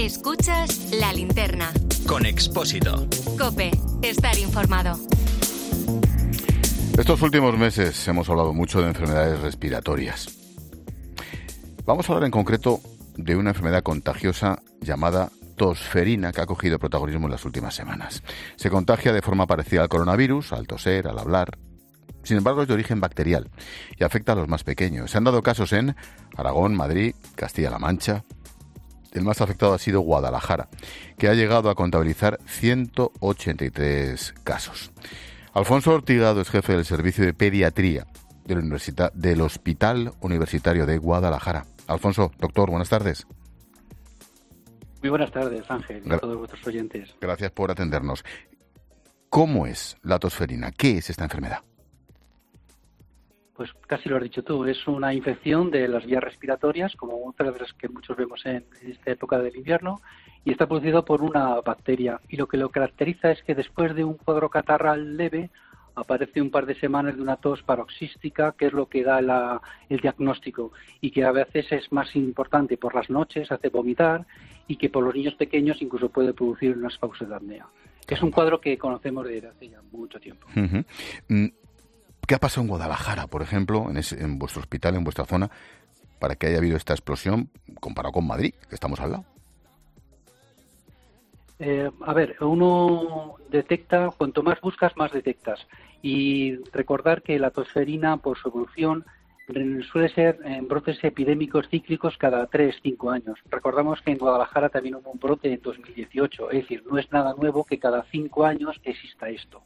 Escuchas la linterna. Con Expósito. Cope, estar informado. Estos últimos meses hemos hablado mucho de enfermedades respiratorias. Vamos a hablar en concreto de una enfermedad contagiosa llamada tosferina que ha cogido protagonismo en las últimas semanas. Se contagia de forma parecida al coronavirus, al toser, al hablar. Sin embargo, es de origen bacterial y afecta a los más pequeños. Se han dado casos en Aragón, Madrid, Castilla-La Mancha. El más afectado ha sido Guadalajara, que ha llegado a contabilizar 183 casos. Alfonso Ortigado es jefe del Servicio de Pediatría del, Hospital Universitario de Guadalajara. Alfonso, doctor, buenas tardes. Muy buenas tardes, Ángel, y a todos vuestros oyentes. Gracias por atendernos. ¿Cómo es la tosferina? ¿Qué es esta enfermedad? Pues casi lo has dicho tú, es una infección de las vías respiratorias, como otras de las que muchos vemos en esta época del invierno, y está producido por una bacteria. Y lo que lo caracteriza es que después de un cuadro catarral leve, aparece un par de semanas de una tos paroxística, que es lo que da el diagnóstico, y que a veces es más importante por las noches, hace vomitar, y que por los niños pequeños incluso puede producir unas pausas de apnea. Es un cuadro que conocemos desde hace ya mucho tiempo. ¿Qué ha pasado en Guadalajara, por ejemplo, en, en vuestro hospital, en vuestra zona, para que haya habido esta explosión comparado con Madrid, que estamos al lado? Eh, a ver, uno detecta, cuanto más buscas, más detectas. Y recordar que la tosferina, por su evolución, suele ser en brotes epidémicos cíclicos cada 3-5 años. Recordamos que en Guadalajara también hubo un brote en 2018, es decir, no es nada nuevo que cada 5 años exista esto.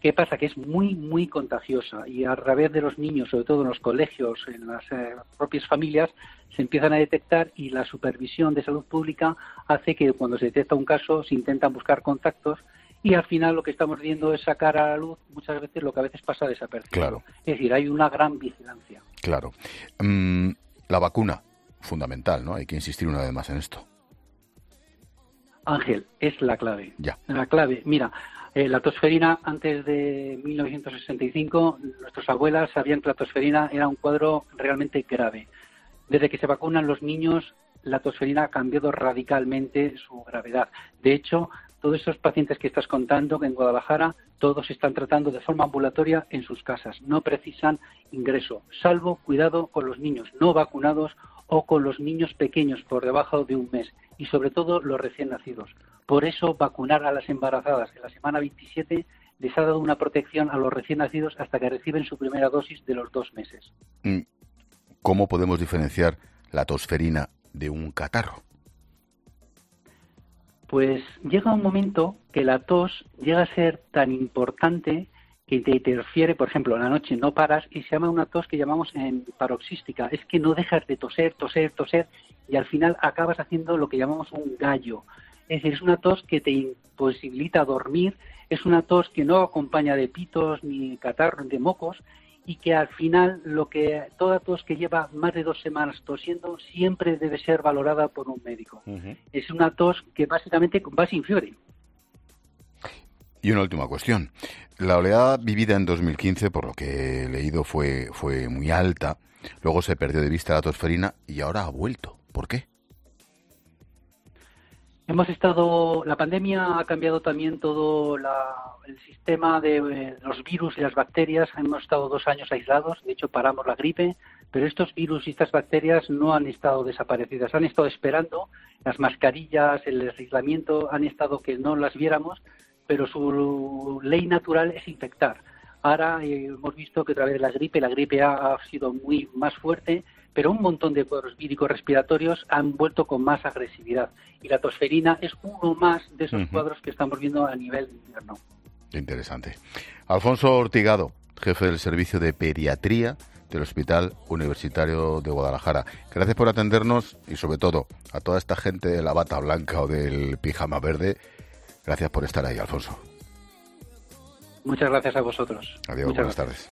¿Qué pasa? Que es muy, muy contagiosa y a través de los niños, sobre todo en los colegios, en las eh, propias familias, se empiezan a detectar y la supervisión de salud pública hace que cuando se detecta un caso se intentan buscar contactos y al final lo que estamos viendo es sacar a la luz muchas veces lo que a veces pasa desapercibido. Claro. Es decir, hay una gran vigilancia. Claro. Mm, la vacuna, fundamental, ¿no? Hay que insistir una vez más en esto. Ángel, es la clave. Ya. La clave. Mira, eh, la tosferina, antes de 1965, nuestras abuelas sabían que la tosferina era un cuadro realmente grave. Desde que se vacunan los niños, la tosferina ha cambiado radicalmente su gravedad. De hecho, todos esos pacientes que estás contando en Guadalajara, todos están tratando de forma ambulatoria en sus casas. No precisan ingreso, salvo cuidado con los niños no vacunados o con los niños pequeños por debajo de un mes y sobre todo los recién nacidos. Por eso, vacunar a las embarazadas en la semana 27 les ha dado una protección a los recién nacidos hasta que reciben su primera dosis de los dos meses. Mm. ¿Cómo podemos diferenciar la tosferina de un catarro? Pues llega un momento que la tos llega a ser tan importante que te interfiere, por ejemplo, en la noche no paras y se llama una tos que llamamos paroxística. Es que no dejas de toser, toser, toser y al final acabas haciendo lo que llamamos un gallo. Es decir, es una tos que te imposibilita dormir, es una tos que no acompaña de pitos ni catarro, de mocos, y que al final lo que toda tos que lleva más de dos semanas tosiendo siempre debe ser valorada por un médico. Es una tos que básicamente va sin fiebre. Y una última cuestión. La oleada vivida en 2015, por lo que he leído, fue, fue muy alta. Luego se perdió de vista la tosferina y ahora ha vuelto. ¿Por qué? Hemos estado, la pandemia ha cambiado también todo el sistema de eh, los virus y las bacterias. Hemos estado dos años aislados, de hecho paramos la gripe, pero estos virus y estas bacterias no han estado desaparecidas, han estado esperando. Las mascarillas, el aislamiento han estado que no las viéramos, pero su ley natural es infectar. Ahora eh, hemos visto que a través de la gripe, la gripe ha sido muy más fuerte pero un montón de cuadros víricos respiratorios han vuelto con más agresividad. Y la tosferina es uno más de esos cuadros que estamos viendo a nivel interno. Interesante. Alfonso Ortigado, jefe del Servicio de Pediatría del Hospital Universitario de Guadalajara. Gracias por atendernos y sobre todo a toda esta gente de la bata blanca o del pijama verde. Gracias por estar ahí, Alfonso. Muchas gracias a vosotros. Adiós, buenas tardes.